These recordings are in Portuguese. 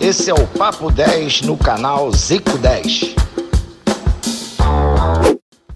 Esse é o Papo 10 no canal Zico 10.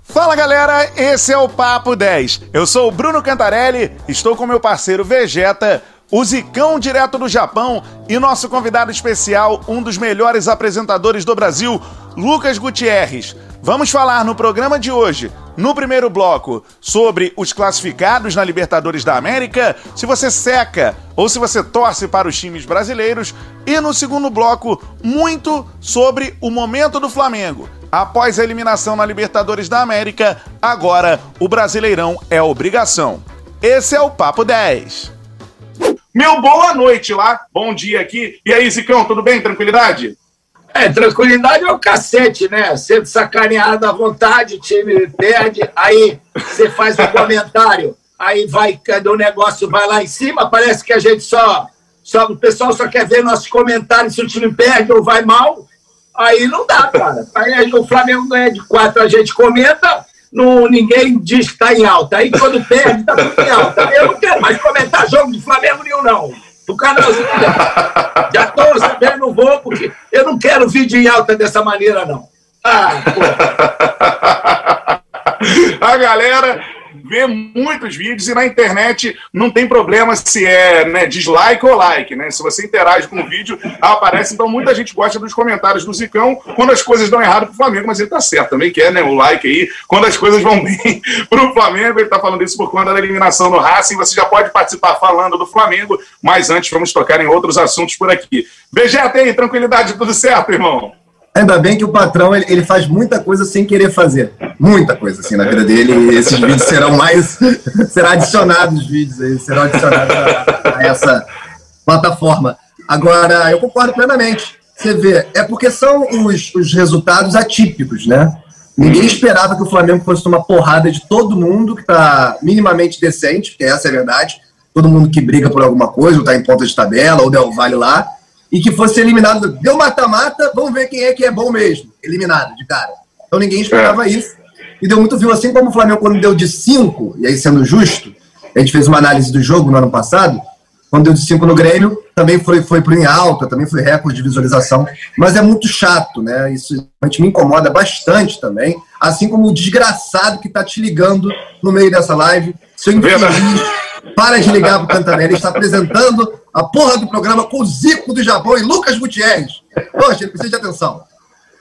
Fala galera, esse é o Papo 10. Eu sou o Bruno Cantarelli, estou com meu parceiro Vegeta, o Zicão direto do Japão e nosso convidado especial, um dos melhores apresentadores do Brasil, Lucas Gutierrez. Vamos falar no programa de hoje, no primeiro bloco, sobre os classificados na Libertadores da América, se você seca ou se você torce para os times brasileiros, e no segundo bloco, muito sobre o momento do Flamengo. Após a eliminação na Libertadores da América, agora o Brasileirão é obrigação. Esse é o Papo 10. Meu boa noite lá, bom dia aqui. E aí, Zicão, tudo bem? Tranquilidade? É, tranquilidade é o cacete, né? Sendo sacaneado à vontade, o time perde, aí você faz um comentário, aí vai, o negócio vai lá em cima, parece que a gente só, só. O pessoal só quer ver nossos comentários se o time perde ou vai mal. Aí não dá, cara. Aí o Flamengo ganha de quatro, a gente comenta, não, ninguém diz que está em alta. Aí quando perde, está tudo em alta. Eu não quero mais comentar jogo de Flamengo nenhum, não do canalzinho. Já estou sabendo, não vou, porque eu não quero vídeo em alta dessa maneira, não. Ah, A galera vê muitos vídeos e na internet não tem problema se é né, dislike ou like, né? Se você interage com o vídeo, aparece. Então muita gente gosta dos comentários do Zicão quando as coisas dão errado pro Flamengo, mas ele tá certo também, que é né, o like aí. Quando as coisas vão bem pro Flamengo, ele tá falando isso por conta da eliminação no Racing. Você já pode participar falando do Flamengo, mas antes vamos tocar em outros assuntos por aqui. Vegeta aí, tranquilidade, tudo certo, irmão? Ainda bem que o patrão ele, ele, faz muita coisa sem querer fazer. Muita coisa assim na vida dele. E esses vídeos serão mais. serão adicionados os vídeos aí, serão adicionados a, a, essa plataforma. Agora, eu concordo plenamente. Você vê, é porque são os, os resultados atípicos, né? Ninguém esperava que o Flamengo fosse tomar porrada de todo mundo que está minimamente decente, porque essa é a verdade. Todo mundo que briga por alguma coisa, ou está em ponta de tabela, ou Del Vale lá e que fosse eliminado. Deu mata-mata, vamos ver quem é que é bom mesmo. Eliminado de cara. Então ninguém esperava é. isso. E deu muito viu, assim como o Flamengo, quando deu de 5, e aí sendo justo, a gente fez uma análise do jogo no ano passado, quando deu de 5 no Grêmio, também foi, foi em alta, também foi recorde de visualização. Mas é muito chato, né? Isso a gente me incomoda bastante também. Assim como o desgraçado que tá te ligando no meio dessa live, seu infeliz, para de ligar pro Cantarelli, está apresentando a porra do programa com o Zico do Japão e Lucas Gutierrez. Poxa, ele precisa de atenção.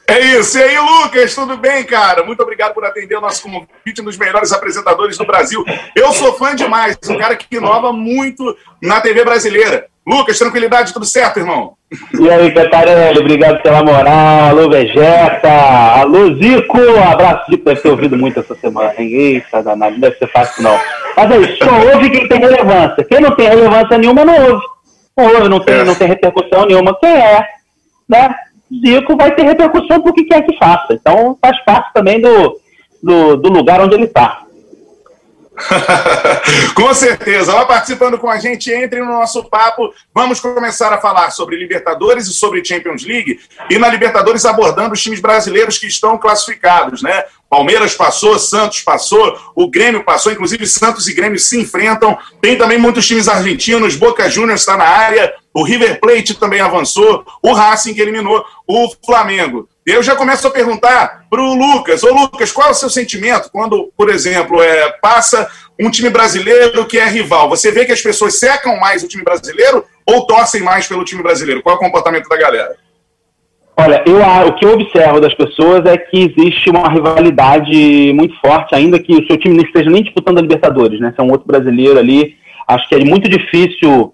É isso. E aí, Lucas, tudo bem, cara? Muito obrigado por atender o nosso convite, um dos melhores apresentadores do Brasil. Eu sou fã demais, um cara que inova muito na TV brasileira. Lucas, tranquilidade, tudo certo, irmão? E aí, Catarelli, obrigado pela moral. Alô, Vegeta. Alô, Zico. Abraço, Zico. Deve ter ouvido muito essa semana. Eita, danado. Não deve ser fácil, não. Mas aí, só ouve quem tem relevância. Quem não tem relevância nenhuma, não ouve. Não ouve, não tem, não tem repercussão nenhuma. Quem é, né? Zico vai ter repercussão por que quer que faça. Então, faz parte também do, do, do lugar onde ele está. com certeza. Lá participando com a gente, entre no nosso papo. Vamos começar a falar sobre Libertadores e sobre Champions League. E na Libertadores abordando os times brasileiros que estão classificados, né? Palmeiras passou, Santos passou, o Grêmio passou, inclusive Santos e Grêmio se enfrentam. Tem também muitos times argentinos, Boca Juniors está na área, o River Plate também avançou, o Racing eliminou o Flamengo. Eu já começo a perguntar para o Lucas. Ô Lucas, qual é o seu sentimento quando, por exemplo, é, passa um time brasileiro que é rival? Você vê que as pessoas secam mais o time brasileiro ou torcem mais pelo time brasileiro? Qual é o comportamento da galera? Olha, eu, o que eu observo das pessoas é que existe uma rivalidade muito forte, ainda que o seu time não esteja nem disputando a Libertadores, né? Se é um outro brasileiro ali, acho que é muito difícil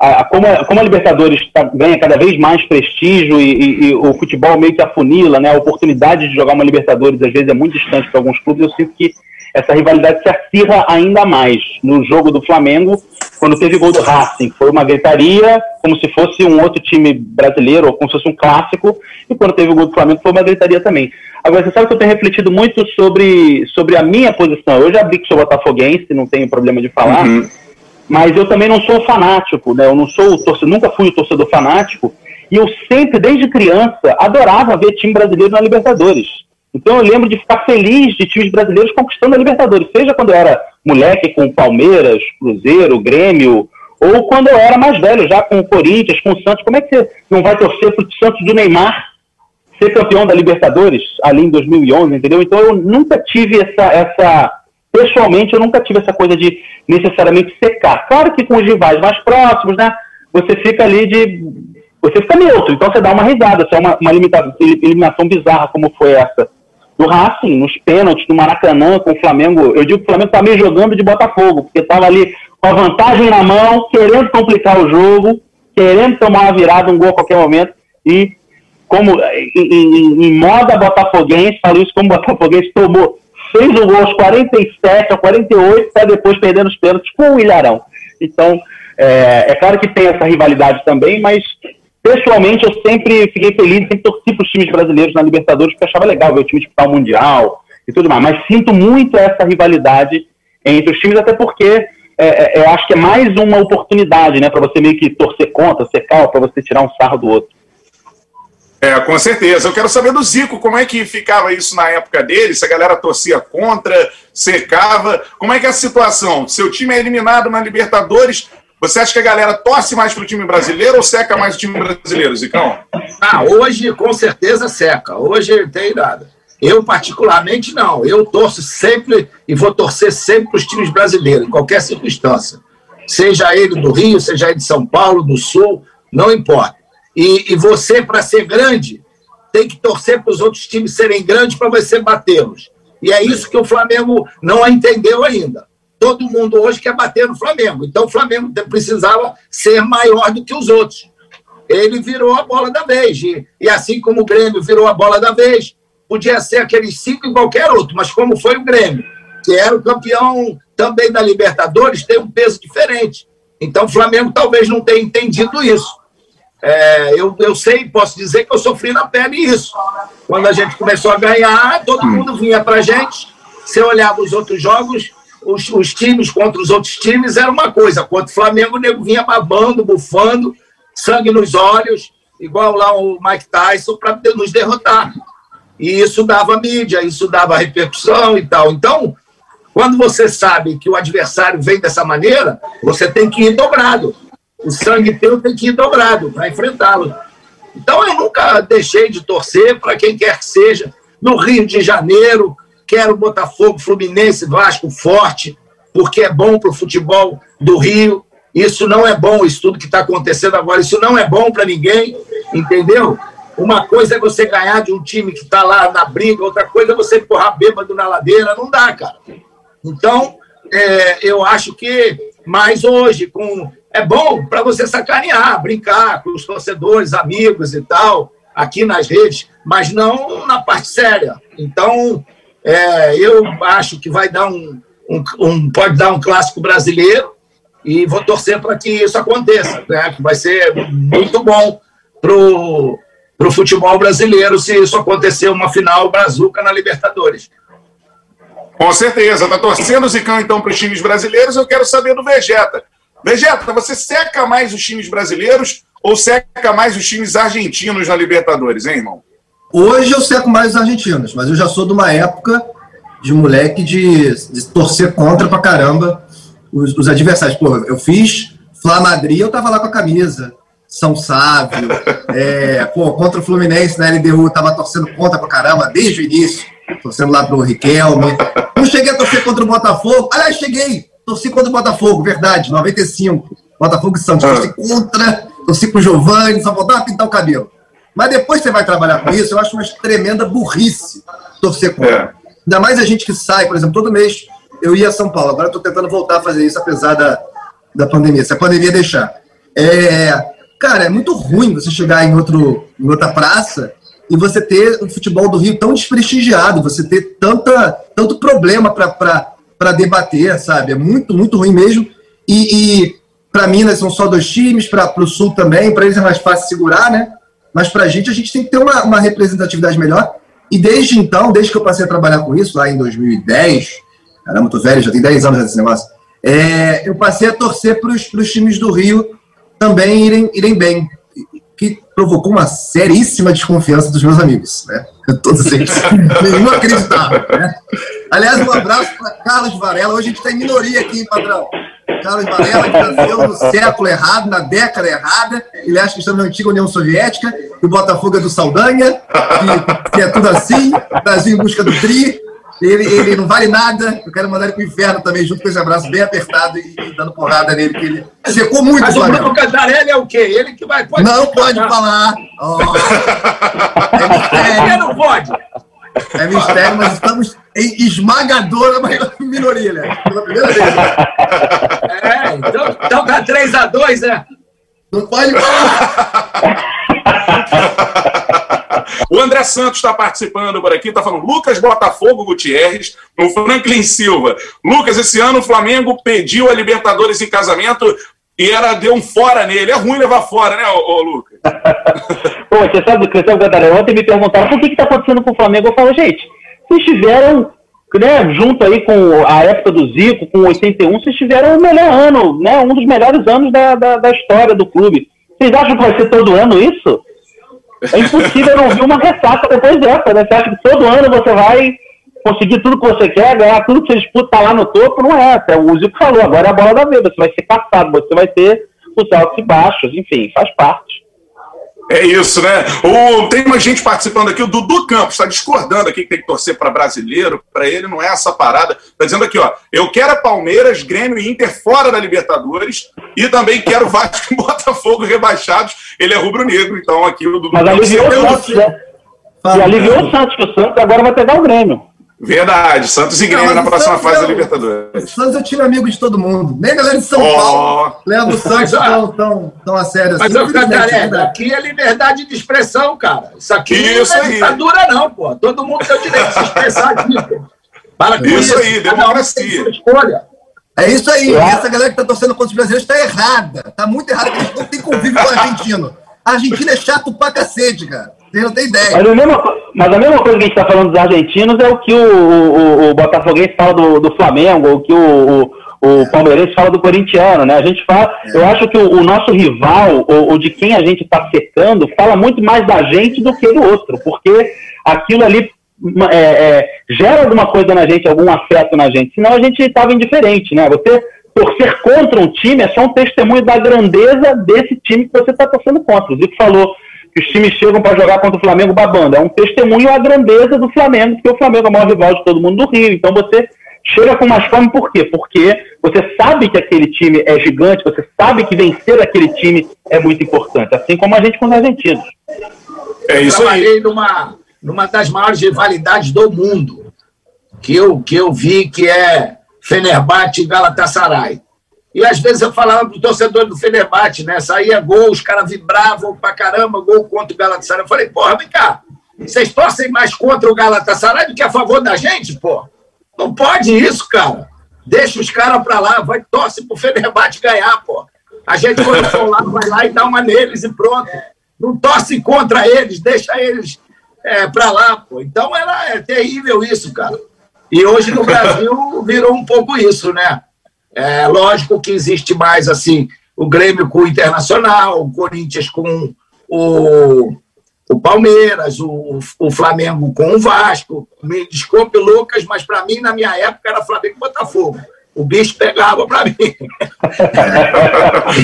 a, como, a, como a Libertadores tá, ganha cada vez mais prestígio e, e, e, o futebol meio que afunila, né? A oportunidade de jogar uma Libertadores às vezes é muito distante para alguns clubes. Eu sinto que essa rivalidade se acirra ainda mais no jogo do Flamengo, quando teve gol do Racing. Foi uma gritaria, como se fosse um outro time brasileiro, ou como se fosse um clássico, e quando teve o gol do Flamengo foi uma gritaria também. Agora, você sabe que eu tenho refletido muito sobre, sobre a minha posição. Eu já vi que sou botafoguense, não tenho problema de falar. Uhum mas eu também não sou fanático, né? Eu não sou torcedor, nunca fui o torcedor fanático, e eu sempre, desde criança, adorava ver time brasileiro na Libertadores. Então eu lembro de ficar feliz de times brasileiros conquistando a Libertadores, seja quando eu era moleque com Palmeiras, Cruzeiro, Grêmio, Ou quando eu era mais velho, já com o Corinthians, com o Santos, como é que você não vai torcer para o Santos do Neymar ser campeão da Libertadores ali em 2011, entendeu? Então eu nunca tive essa, essa pessoalmente eu nunca tive essa coisa de necessariamente secar. Claro que com os rivais mais próximos, né? Você fica ali de. Você fica neutro, então você dá uma risada. Se é uma, uma eliminação bizarra como foi essa do Racing, nos pênaltis, no Maracanã, com o Flamengo. Eu digo que o Flamengo tá meio jogando de Botafogo, porque estava ali com a vantagem na mão, querendo complicar o jogo, querendo tomar uma virada, um gol a qualquer momento, e como em, em, em moda botafoguense, falo isso como botafoguense, tomou fez o gol aos 47, aos 48, para depois perder os pênaltis com o Ilharão. Então, é, é, claro que tem essa rivalidade também, mas pessoalmente eu sempre fiquei feliz, sempre torci para os times brasileiros na Libertadores, porque achava legal ver o time disputar o Mundial e tudo mais. Mas sinto muito essa rivalidade entre os times, até porque é, é, eu acho que é mais uma oportunidade, né, para você meio que torcer contra, secar, para você tirar um sarro do outro. É, com certeza. Eu quero saber do Zico, como é que ficava isso na época dele? Se a galera torcia contra, secava. Como é que é a situação? Seu time é eliminado na Libertadores. Você acha que a galera torce mais para o time brasileiro ou seca mais o time brasileiro, Zicão? Ah, hoje com certeza seca. Hoje não tem nada. Eu, particularmente, não. Eu torço sempre e vou torcer sempre para os times brasileiros, em qualquer circunstância. Seja ele do Rio, seja ele de São Paulo, do Sul, não importa. E, e você, para ser grande, tem que torcer para os outros times serem grandes para você batê-los. E é isso que o Flamengo não entendeu ainda. Todo mundo hoje quer bater no Flamengo. Então o Flamengo precisava ser maior do que os outros. Ele virou a bola da vez. E, e assim como o Grêmio virou a bola da vez, podia ser aqueles cinco em qualquer outro, mas como foi o Grêmio, que era o campeão também da Libertadores, tem um peso diferente. Então o Flamengo talvez não tenha entendido isso. É, eu, eu sei, posso dizer que eu sofri na pele isso. Quando a gente começou a ganhar, todo mundo vinha para a gente. Você olhava os outros jogos, os, os, times contra os outros times era uma coisa. Contra o Flamengo, o nego vinha babando, bufando, sangue nos olhos, igual lá o Mike Tyson, para nos derrotar. E isso dava mídia, isso dava repercussão e tal. Então, quando você sabe que o adversário vem dessa maneira, você tem que ir dobrado o sangue teu tem que ir dobrado para enfrentá-lo. Então eu nunca deixei de torcer para quem quer que seja. No Rio de Janeiro, quero Botafogo, Fluminense, Vasco forte, porque é bom para o futebol do Rio. Isso não é bom, isso tudo que está acontecendo agora, isso não é bom para ninguém, entendeu? Uma coisa é você ganhar de um time que está lá na briga, outra coisa é você empurrar bêbado na ladeira, não dá, cara. Então, é, eu acho que, mais hoje, com é bom para você sacanear, brincar com os torcedores, amigos e tal, aqui nas redes, mas não na parte séria. Então, é, eu acho que vai dar um, um, um, pode dar um clássico brasileiro e vou torcer para que isso aconteça, né? Vai ser muito bom pro pro futebol brasileiro se isso acontecer uma final brazuca na Libertadores. Com certeza, tá torcendo Zicão então para os times brasileiros. Eu quero saber do Vegeta. Vegeta, você seca mais os times brasileiros ou seca mais os times argentinos na Libertadores, hein, irmão? Hoje eu seco mais os argentinos, mas eu já sou de uma época de moleque de, de torcer contra pra caramba os, os, adversários. Pô, eu fiz Flá Madrid, eu tava lá com a camisa. São Sávio, é, pô, contra o Fluminense na LDU, eu tava torcendo contra pra caramba desde o início, torcendo lá pro Riquelme. Não cheguei a torcer contra o Botafogo, aliás, cheguei, torci contra o Botafogo, verdade, 95. Botafogo e Santos. Torci contra, torci com o Giovanni, só faltava pintar o cabelo. Mas depois você vai trabalhar com isso, eu acho uma tremenda burrice torcer contra. É. Ainda mais a gente que sai, por exemplo, todo mês eu ia a São Paulo. Agora tô tentando voltar a fazer isso, apesar da, da pandemia. Se a pandemia deixar. É, cara, é muito ruim você chegar em, outro, em outra praça e você ter o futebol do Rio tão desprestigiado, você ter tanta, tanto problema para para debater, sabe? É muito, muito ruim mesmo. E, e para Minas são só dois times, para o Sul também, para eles é mais fácil segurar, né? Mas para a gente, a gente tem que ter uma, uma representatividade melhor. E desde então, desde que eu passei a trabalhar com isso, lá em 2010, caramba, tô velho, já tem 10 anos esse negócio, é, eu passei a torcer para os times do Rio também irem, irem bem, que provocou uma seríssima desconfiança dos meus amigos, né? Todos eles, nenhum acreditava, né? Aliás, um abraço para Carlos Varela. Hoje a gente está em minoria aqui, hein, padrão? Carlos Varela, que nasceu no século errado, na década errada. Ele acha que estamos na antiga União Soviética, que o Botafogo é do Saldanha, que, que é tudo assim, Brasil em busca do Tri. Ele, ele não vale nada. Eu quero mandar ele pro inferno também, junto com esse abraço bem apertado e, e dando porrada nele, que ele secou muito Mas o. Bruno Cantarelli é o quê? Ele que vai. Pode Não pode falar. Oh. É não pode. é mistério, mas estamos em esmagadora minoria, né? Pela primeira vez. É, então, então tá 3x2, né? Não pode falar. O André Santos está participando por aqui, está falando Lucas Botafogo Gutierrez, o Franklin Silva. Lucas, esse ano o Flamengo pediu a Libertadores em casamento e era deu um fora nele. É ruim levar fora, né, ô, ô Lucas? Pô, você sabe do Cristiano Cantarelli? Ontem me perguntaram por que está acontecendo com o Flamengo. Eu falo, gente, vocês tiveram, né, junto aí com a época do Zico, com 81, vocês tiveram o melhor ano, né, um dos melhores anos da, da, da história do clube. Vocês acham que vai ser todo ano isso? É impossível não vir uma ressaca depois dessa, né? Você acha que todo ano você vai conseguir tudo que você quer, ganhar tudo que você disputa tá lá no topo? Não é. Até o Zico falou, agora é a bola da vez. Você vai ser caçado, você vai ter os altos e baixos, enfim, faz parte. É isso, né? O, tem uma gente participando aqui, o Dudu Campos está discordando aqui que tem que torcer para brasileiro. Para ele não é essa parada. Está dizendo aqui, ó, eu quero a Palmeiras, Grêmio e Inter fora da Libertadores e também quero Vasco e Botafogo rebaixados. Ele é rubro-negro, então aqui o Dudu Mas Campos. aliviou o Eu- Santos, né? E aliviou o Santos, que o Santos agora vai pegar o Grêmio. Verdade, Santos e Grêmio Não, na próxima Santos fase é da o- Libertadores. Santos eu tiro amigo de todo mundo. Nem a galera de São Ó. Paulo leva o Santos tão, tão, tão a sério assim. Mas, é Cantarelli, verdade. aqui é liberdade de expressão, cara. Isso aqui Isso não é aí. ditadura, não, pô. Todo mundo tem o direito de se expressar aqui, pô. Para com Isso aí, Cada um democracia. sua escolha. É isso aí. É. Essa galera que tá torcendo contra os brasileiros tá errada. Tá muito errada, porque a gente não tem convívio com o argentino. A Argentina é chato pra cacete, cara. Você não tem ideia. Mas a mesma, mas a mesma coisa que a gente está falando dos argentinos é o que o, o, o Botafoguense fala do, do Flamengo, o que o, o, o Palmeirense fala do corintiano, né? A gente fala, eu acho que o, o nosso rival, ou, ou de quem a gente está secando, fala muito mais da gente do que do outro, porque aquilo ali é, é, gera alguma coisa na gente, algum afeto na gente, senão a gente estava indiferente, né? Você torcer contra um time é só um testemunho da grandeza desse time que você está torcendo contra. O Zico falou que os times chegam para jogar contra o Flamengo babando. É um testemunho à grandeza do Flamengo, porque o Flamengo é o maior rival de todo mundo do Rio. Então você chega com mais fome por quê? Porque você sabe que aquele time é gigante, você sabe que vencer aquele time é muito importante, assim como a gente com os argentinos. É isso aí. trabalhei numa, numa das maiores rivalidades do mundo, que eu, que eu vi, que é Fenerbahçe e Galatasaray. E às vezes eu falava pro torcedor do Fenerbahçe, né? Saía gol, os caras vibravam pra caramba, gol contra o Galatasaray. Eu falei, porra, vem cá, vocês torcem mais contra o Galatasaray do que a favor da gente, pô? Não pode isso, cara. Deixa os caras pra lá, vai, torce pro Fenerbahçe ganhar, pô. A gente, quando for lá, vai lá e dá uma neles e pronto. Não torce contra eles, deixa eles é, pra lá, pô. Então era, é terrível isso, cara. E hoje no Brasil virou um pouco isso, né? É lógico que existe mais assim o Grêmio com o Internacional, o Corinthians com o, o Palmeiras, o, o Flamengo com o Vasco. Me desculpe, Lucas, mas para mim, na minha época, era Flamengo e Botafogo. O bicho pegava para mim.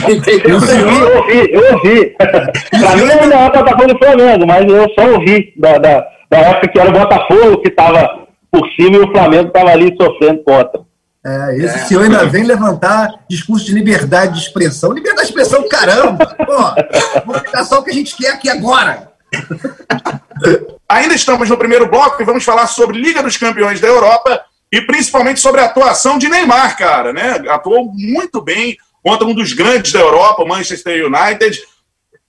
Entendeu? Eu ouvi, eu ouvi. pra mim ainda é o Botafogo e Flamengo, mas eu só ouvi da, da, da época que era o Botafogo que estava por cima e o Flamengo estava ali sofrendo contra. É, esse senhor ainda vem levantar discurso de liberdade de expressão. Liberdade de expressão, caramba! Pô, vamos ficar só o que a gente quer aqui agora. Ainda estamos no primeiro bloco e vamos falar sobre Liga dos Campeões da Europa e principalmente sobre a atuação de Neymar, cara, né? Atuou muito bem contra um dos grandes da Europa, Manchester United.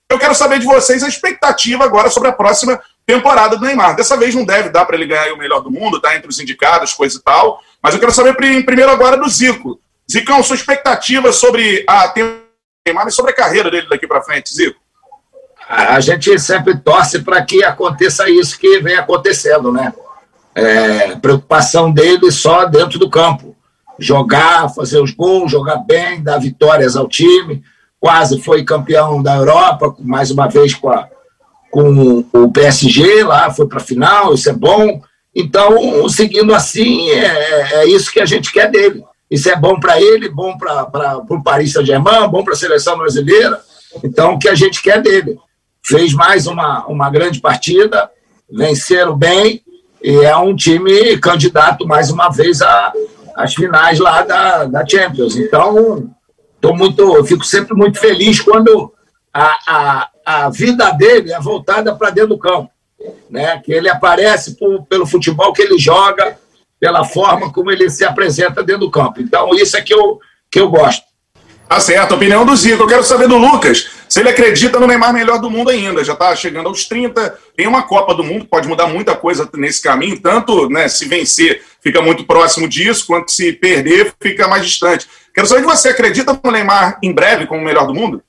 Eu quero saber de vocês a expectativa agora sobre a próxima temporada do Neymar. Dessa vez não deve dar para ele ganhar o melhor do mundo, tá entre os indicados, coisa e tal. Mas eu quero saber pri- primeiro agora do Zico. Zicão, sua expectativa sobre a temporada do Neymar e sobre a carreira dele daqui para frente, Zico? A gente sempre torce para que aconteça isso que vem acontecendo, né? É, preocupação dele só dentro do campo. Jogar, fazer os gols, jogar bem, dar vitórias ao time. Quase foi campeão da Europa, mais uma vez com, a, com o PSG lá, foi para a final, isso é bom. Então, seguindo assim, é, é isso que a gente quer dele. Isso é bom para ele, bom para o Paris Saint-Germain, bom para a seleção brasileira. Então, o que a gente quer dele. Fez mais uma, uma grande partida, venceram bem, e é um time candidato mais uma vez às finais lá da, da Champions. Então, tô muito, fico sempre muito feliz quando a, a, a vida dele é voltada para dentro do campo. Né? Que ele aparece por, pelo futebol que ele joga, pela forma como ele se apresenta dentro do campo. Então, isso é que eu, que eu gosto. Tá certo, opinião do Zico. Eu quero saber do Lucas, se ele acredita no Neymar melhor do mundo ainda. Já está chegando aos 30, tem uma Copa do Mundo, pode mudar muita coisa nesse caminho, tanto né, se vencer fica muito próximo disso, quanto se perder fica mais distante. Quero saber se você acredita no Neymar em breve como o melhor do mundo?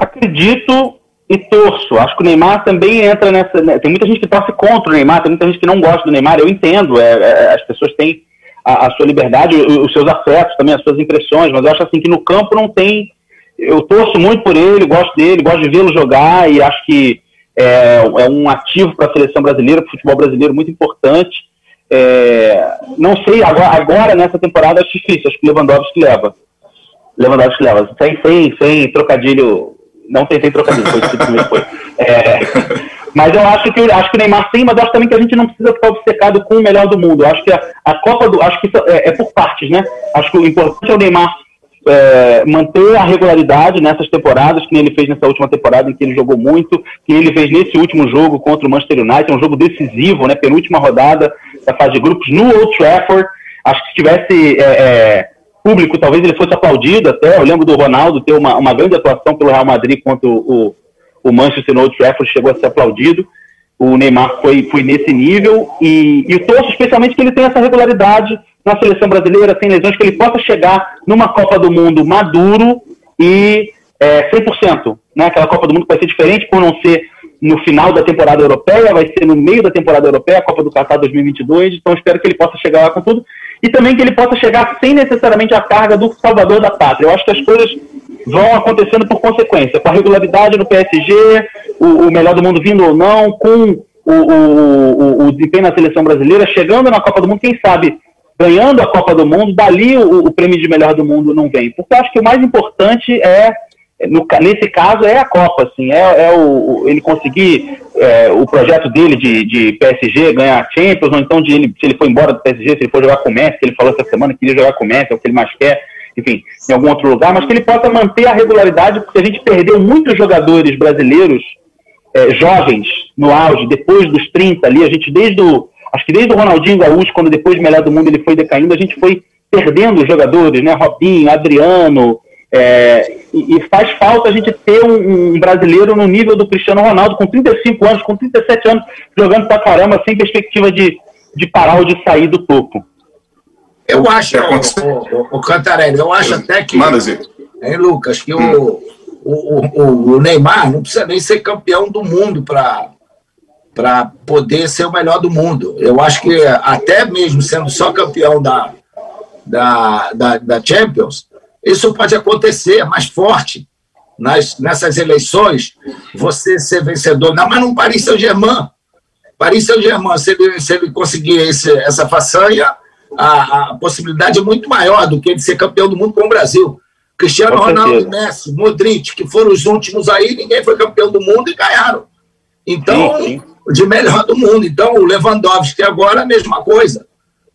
Acredito e torço. Acho que o Neymar também entra nessa. Né? Tem muita gente que torce contra o Neymar, tem muita gente que não gosta do Neymar. Eu entendo, é, é, as pessoas têm a, a, sua liberdade, os seus afetos também, as suas impressões, mas eu acho assim que no campo não tem. Eu torço muito por ele, gosto dele, gosto de vê-lo jogar e acho que é, é um ativo para a seleção brasileira, para o futebol brasileiro muito importante. É, não sei, agora, agora nessa temporada acho difícil, acho que o Lewandowski leva. Lewandowski leva, sem, sem, sem trocadilho não tentei trocadilho, foi simplesmente foi. É, mas eu acho que acho que o Neymar sim, mas acho também que a gente não precisa ficar obcecado com o melhor do mundo. Eu acho que a, a Copa do. Acho que é, é, por partes, né? Acho que o importante é o Neymar é, manter a regularidade nessas temporadas, que ele fez nessa última temporada, em que ele jogou muito, que ele fez nesse último jogo contra o Manchester United, um jogo decisivo, né? Penúltima rodada da fase de grupos no Old Trafford. Acho que se tivesse. É, é público, talvez ele fosse aplaudido até. Eu lembro do Ronaldo ter uma, uma grande atuação pelo Real Madrid contra o, o Manchester no Old Trafford, chegou a ser aplaudido. O Neymar foi, foi nesse nível e, e eu torço especialmente que ele tenha essa regularidade na seleção brasileira, sem lesões, que ele possa chegar numa Copa do Mundo maduro e é, 100%. Né? Aquela Copa do Mundo vai ser diferente por não ser no final da temporada europeia, vai ser no meio da temporada europeia, a Copa do Qatar 2022. Então espero que ele possa chegar lá com tudo e também que ele possa chegar sem necessariamente a carga do salvador da pátria. Eu acho que as coisas vão acontecendo por consequência, com a regularidade no PSG, o, o melhor do mundo vindo ou não, com o, o, o, desempenho na seleção brasileira, chegando na Copa do Mundo, quem sabe ganhando a Copa do Mundo, dali o, o prêmio de melhor do mundo não vem. Porque eu acho que o mais importante é no, nesse caso é a Copa, assim, é, é o, ele conseguir é, o projeto dele de, de PSG ganhar Champions, ou então de ele, se ele for embora do PSG, se ele for jogar com o Messi, que ele falou essa semana que queria jogar com o Messi, é o que ele mais quer, enfim, em algum outro lugar, mas que ele possa manter a regularidade, porque a gente perdeu muitos jogadores brasileiros é, jovens no auge, depois dos 30 ali, a gente desde o, acho que desde o Ronaldinho Gaúcho, quando depois do melhor do mundo ele foi decaindo, a gente foi perdendo jogadores, né, Robinho, Adriano, é, e, faz falta a gente ter um, um, brasileiro no nível do Cristiano Ronaldo, com 35 anos, com 37 anos, jogando pra caramba, sem perspectiva de, de parar ou de sair do topo. Eu acho, o, o, o Cantarelli, eu acho até que. Manda, Hein, Lucas, que hum. o, o, o Neymar não precisa nem ser campeão do mundo para para poder ser o melhor do mundo. Eu acho que até mesmo sendo só campeão da, da, da, da Champions, isso pode acontecer, é mais forte nas, nessas eleições, você ser vencedor. Não, mas não Paris Saint-Germain. Paris Saint-Germain, se ele, se ele conseguir esse, essa façanha, a, a, possibilidade é muito maior do que ele ser campeão do mundo com o Brasil. Cristiano Ronaldo, Messi, Modric, que foram os últimos aí, ninguém foi campeão do mundo e ganharam. Então, sim, sim. de melhor do mundo. Então, o Lewandowski agora a mesma coisa.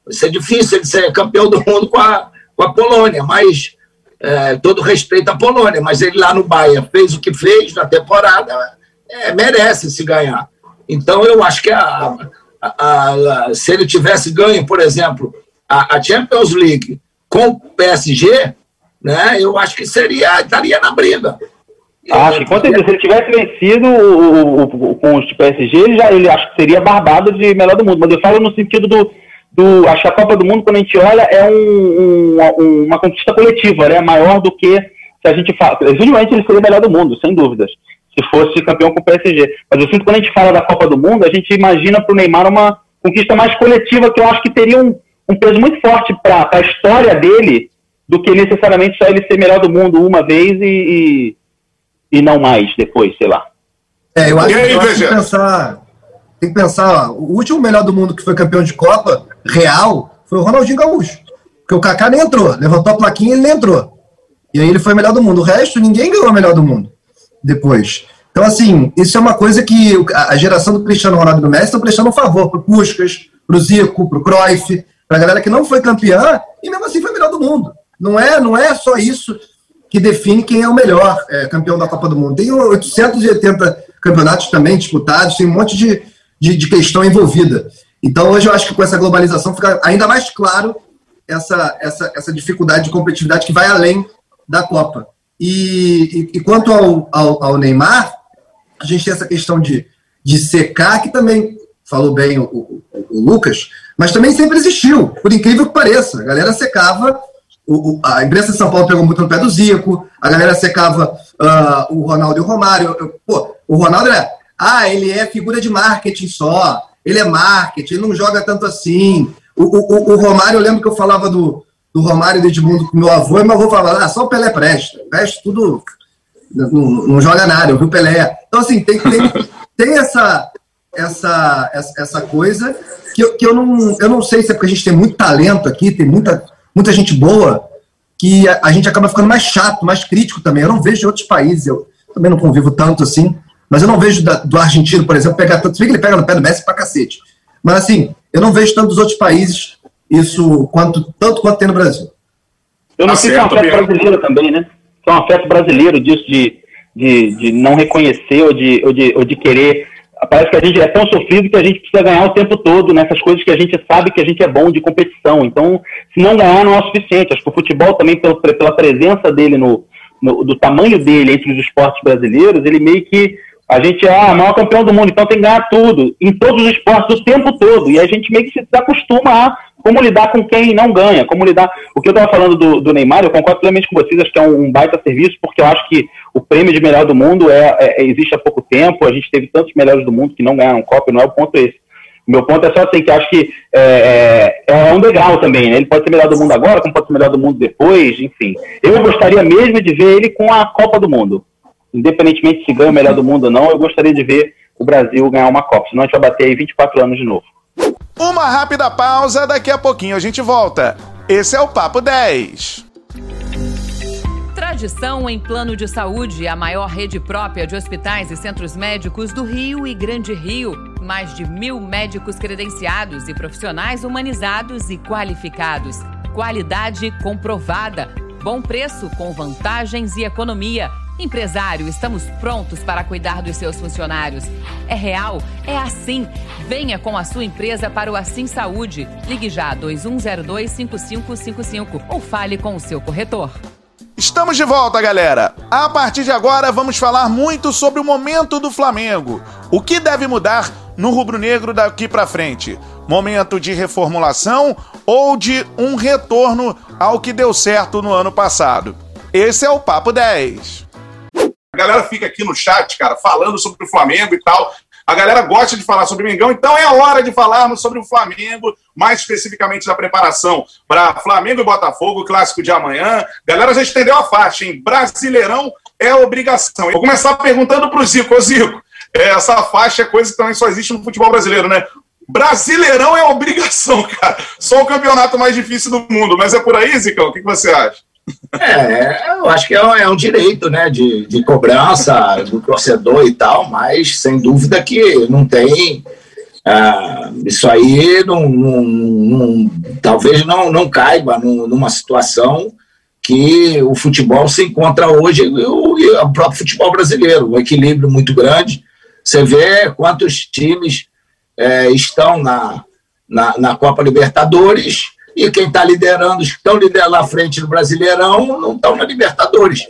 Vai ser difícil ele ser campeão do mundo com a, com a Polônia, mas é, todo respeito à Polônia, mas ele lá no Bahia fez o que fez na temporada, é, merece se ganhar. Então, eu acho que a, a, a, se ele tivesse ganho, por exemplo, a, Champions League com o PSG, né, eu acho que seria estaria na briga. Acho que, se ele tivesse vencido o, o, o, com o PSG, ele, já, ele acho que seria barbado de melhor do mundo. Mas eu falo no sentido do, do. Acho que a Copa do Mundo, quando a gente olha, é um, um, uma conquista coletiva, né? Maior do que se a gente fala. Evidentemente, ele seria o melhor do mundo, sem dúvidas, se fosse campeão com o PSG. Mas eu sinto que quando a gente fala da Copa do Mundo, a gente imagina para o Neymar uma conquista mais coletiva, que eu acho que teria um, um peso muito forte para a história dele, do que necessariamente só ele ser melhor do mundo uma vez e, e, e não mais depois, sei lá. É, eu acho, aí, eu acho que pensar tem que pensar, ó, o último melhor do mundo que foi campeão de Copa, real, foi o Ronaldinho Gaúcho. Porque o Kaká nem entrou, levantou a plaquinha e ele nem entrou. E aí ele foi o melhor do mundo. O resto, ninguém ganhou o melhor do mundo depois. Então, assim, isso é uma coisa que a geração do Cristiano Ronaldo e do Messi estão prestando um favor pro Puskas, pro Zico, pro Cruyff, pra galera que não foi campeã e mesmo assim foi o melhor do mundo. Não é, não é só isso que define quem é o melhor é, campeão da Copa do Mundo. Tem 880 campeonatos também disputados, tem um monte de, de, de questão envolvida. Então, hoje eu acho que com essa globalização fica ainda mais claro essa, essa, essa dificuldade de competitividade que vai além da Copa. E, e, e quanto ao, ao, ao, Neymar, a gente tem essa questão de, de secar, que também falou bem o, o, o, Lucas, mas também sempre existiu, por incrível que pareça. A galera secava, o, a imprensa de São Paulo pegou muito no pé do Zico, a galera secava uh, o Ronaldo e o Romário. Eu, pô, o Ronaldo é, ah, ele é figura de marketing só, ele é marketing, ele não joga tanto assim. O, o, o Romário, eu lembro que eu falava do, do Romário do Edmundo com meu avô, e meu avô falava, ah, só o Pelé presta, o resto tudo não, não, joga nada, eu vi o Pelé. Então, assim, tem, tem, tem essa, essa, essa coisa que, eu, que eu, não, eu não sei se é porque a gente tem muito talento aqui, tem muita, muita gente boa, que a, a gente acaba ficando mais chato, mais crítico também. Eu não vejo outros países, eu também não convivo tanto assim, mas eu não vejo da, do argentino, por exemplo, pegar tanto. Se que ele pega no pé do Messi pra cacete. Mas assim, eu não vejo tanto dos outros países isso quanto, tanto quanto tem no Brasil. Eu não sei se é um afeto brasileiro também, né? Se é um afeto brasileiro disso de, de, de não reconhecer ou de, ou, de, ou de querer. Parece que a gente é tão sofrido que a gente precisa ganhar o tempo todo nessas coisas que a gente sabe que a gente é bom de competição. Então, se não ganhar, não é o suficiente. Acho que o futebol também, pela, pela presença dele, no, no, do tamanho dele entre os esportes brasileiros, ele meio que a gente é ah, maior campeão do mundo, então tem que ganhar tudo, em todos os esportes, o tempo todo. E a gente meio que se acostuma a como lidar com quem não ganha, como lidar. O que eu estava falando do, do, Neymar, eu concordo plenamente com vocês, acho que é um, um, baita serviço, porque eu acho que o prêmio de melhor do mundo é, é, existe há pouco tempo, a gente teve tantos melhores do mundo que não ganharam Copa, não é o ponto esse. O meu ponto é só assim, que acho que é, é, é um degrau também, né? Ele pode ser melhor do mundo agora, como pode ser melhor do mundo depois, enfim. Eu gostaria mesmo de ver ele com a Copa do Mundo. Independentemente se ganha o melhor do mundo ou não, eu gostaria de ver o Brasil ganhar uma Copa. Senão a gente vai bater aí 24 anos de novo. Uma rápida pausa, daqui a pouquinho a gente volta. Esse é o Papo 10. Tradição em plano de saúde, a maior rede própria de hospitais e centros médicos do Rio e Grande Rio. Mais de mil médicos credenciados e profissionais humanizados e qualificados. Qualidade comprovada. Bom preço com vantagens e economia. Empresário, estamos prontos para cuidar dos seus funcionários. É real? É assim. Venha com a sua empresa para o Assim Saúde. Ligue já 2102-5555 ou fale com o seu corretor. Estamos de volta, galera. A partir de agora, vamos falar muito sobre o momento do Flamengo. O que deve mudar no rubro-negro daqui para frente? Momento de reformulação ou de um retorno ao que deu certo no ano passado? Esse é o Papo 10. A galera fica aqui no chat, cara, falando sobre o Flamengo e tal. A galera gosta de falar sobre o Mengão, então é hora de falarmos sobre o Flamengo, mais especificamente da preparação para Flamengo e Botafogo, clássico de amanhã. Galera já estendeu a faixa, hein? Brasileirão é obrigação. Vou começar perguntando para o Zico. Ô, Zico, é, essa faixa é coisa que também só existe no futebol brasileiro, né? Brasileirão é obrigação, cara. Só o campeonato mais difícil do mundo. Mas é por aí, Zico? O que você acha? É, eu acho que é um, é um direito né, de, de cobrança do torcedor e tal, mas sem dúvida que não tem. Ah, isso aí não, não, não, talvez não, não caiba numa situação que o futebol se encontra hoje, o, o próprio futebol brasileiro, um equilíbrio muito grande. Você vê quantos times é, estão na, na, na Copa Libertadores e quem está liderando, estão liderando à frente do Brasileirão, não estão na Libertadores.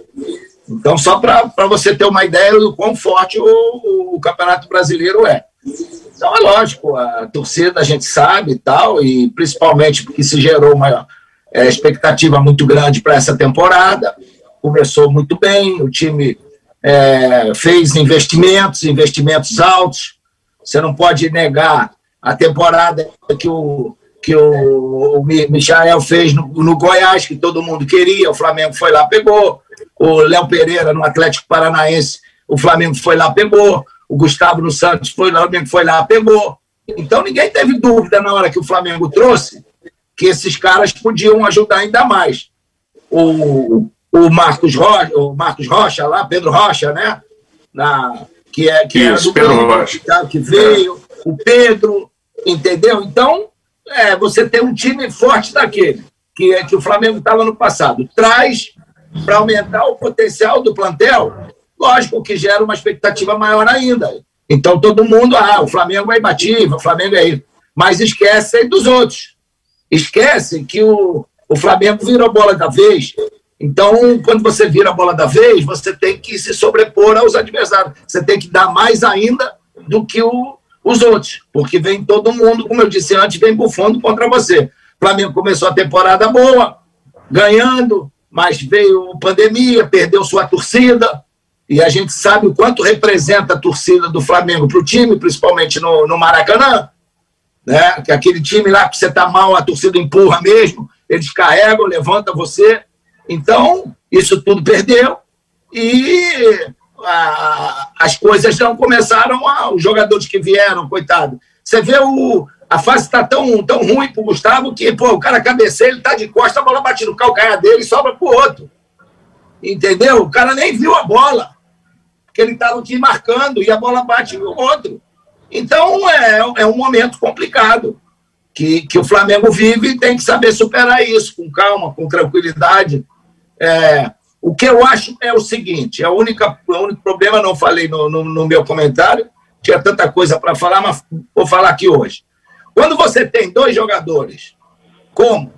Então, só para você ter uma ideia do quão forte o, o, Campeonato Brasileiro é. Então, é lógico, a torcida a gente sabe e tal, e principalmente porque se gerou uma é, expectativa muito grande para essa temporada. Começou muito bem, o time é, fez investimentos, investimentos altos. Você não pode negar a temporada que o, que o, o Michael fez no, no, Goiás, que todo mundo queria, o Flamengo foi lá, pegou. O Léo Pereira no Atlético Paranaense, o Flamengo foi lá, pegou. o Gustavo no Santos foi lá, o Flamengo foi lá, pegou. Então ninguém teve dúvida na hora que o Flamengo trouxe que esses caras podiam ajudar ainda mais. O, o Marcos Rocha, o Marcos Rocha lá, Pedro Rocha, né? Na, que é que Isso, do Pedro Rocha. que veio, é. o Pedro, entendeu? Então, é, você tem um time forte daquele, que é que o Flamengo estava no passado. Traz para aumentar o potencial do plantel, lógico que gera uma expectativa maior ainda. Então todo mundo, ah, o Flamengo é imbatível, o Flamengo é isso. Mas esquecem dos outros. Esquecem que o, o Flamengo virou bola da vez. Então, quando você vira a bola da vez, você tem que se sobrepor aos adversários. Você tem que dar mais ainda do que o, os outros. Porque vem todo mundo, como eu disse antes, vem bufando contra você. O Flamengo começou a temporada boa, ganhando, mas veio pandemia, perdeu sua torcida, e a gente sabe o quanto representa a torcida do Flamengo para o time, principalmente no, no Maracanã, né? que aquele time lá que você está mal, a torcida empurra mesmo, eles carregam, levantam você. Então, isso tudo perdeu e a, as coisas não começaram, a, os jogadores que vieram, coitado. Você vê o, a fase está tão, tão ruim para o Gustavo que, pô, o cara cabeceia, ele está de costa, a bola bate no calcanhar dele e sobra para o outro. Entendeu? O cara nem viu a bola, porque ele estava aqui marcando e a bola bate no outro. Então, é, é um momento complicado que, que o Flamengo vive e tem que saber superar isso com calma, com tranquilidade. É, o que eu acho é o seguinte: a única, o único problema, não falei no, no, no meu comentário, tinha tanta coisa para falar, mas vou falar aqui hoje. Quando você tem dois jogadores como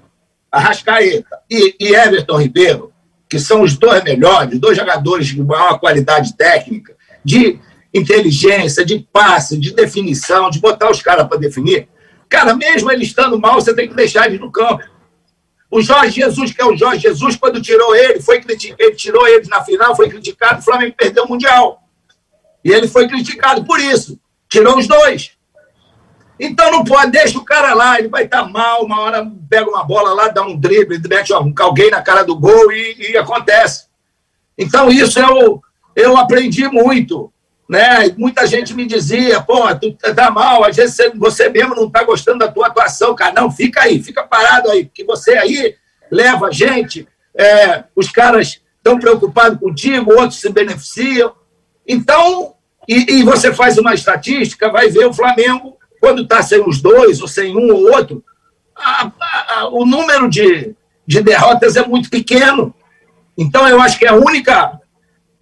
Arrascaeta e, e Everton Ribeiro, que são os dois melhores, dois jogadores de maior qualidade técnica, de inteligência, de passe, de definição, de botar os caras para definir, cara, mesmo ele estando mal, você tem que deixar ele no campo. O Jorge Jesus, que é o Jorge Jesus, quando tirou ele, foi ele tirou ele na final, foi criticado, o Flamengo perdeu o Mundial. E ele foi criticado por isso. Tirou os dois. Então não pode, deixa o cara lá, ele vai estar tá mal, uma hora pega uma bola lá, dá um drible, mete alguém na cara do gol e, e acontece. Então isso eu, eu aprendi muito. Né? Muita gente me dizia, pô, tu tá mal, às vezes você mesmo não tá gostando da tua atuação, cara. Não, fica aí, fica parado aí, porque você aí leva a gente, é, os caras estão preocupados contigo, outros se beneficiam. Então, e, e você faz uma estatística, vai ver o Flamengo quando está sem os dois, ou sem um ou outro, a, a, a, o número de, de derrotas é muito pequeno. Então, eu acho que é a única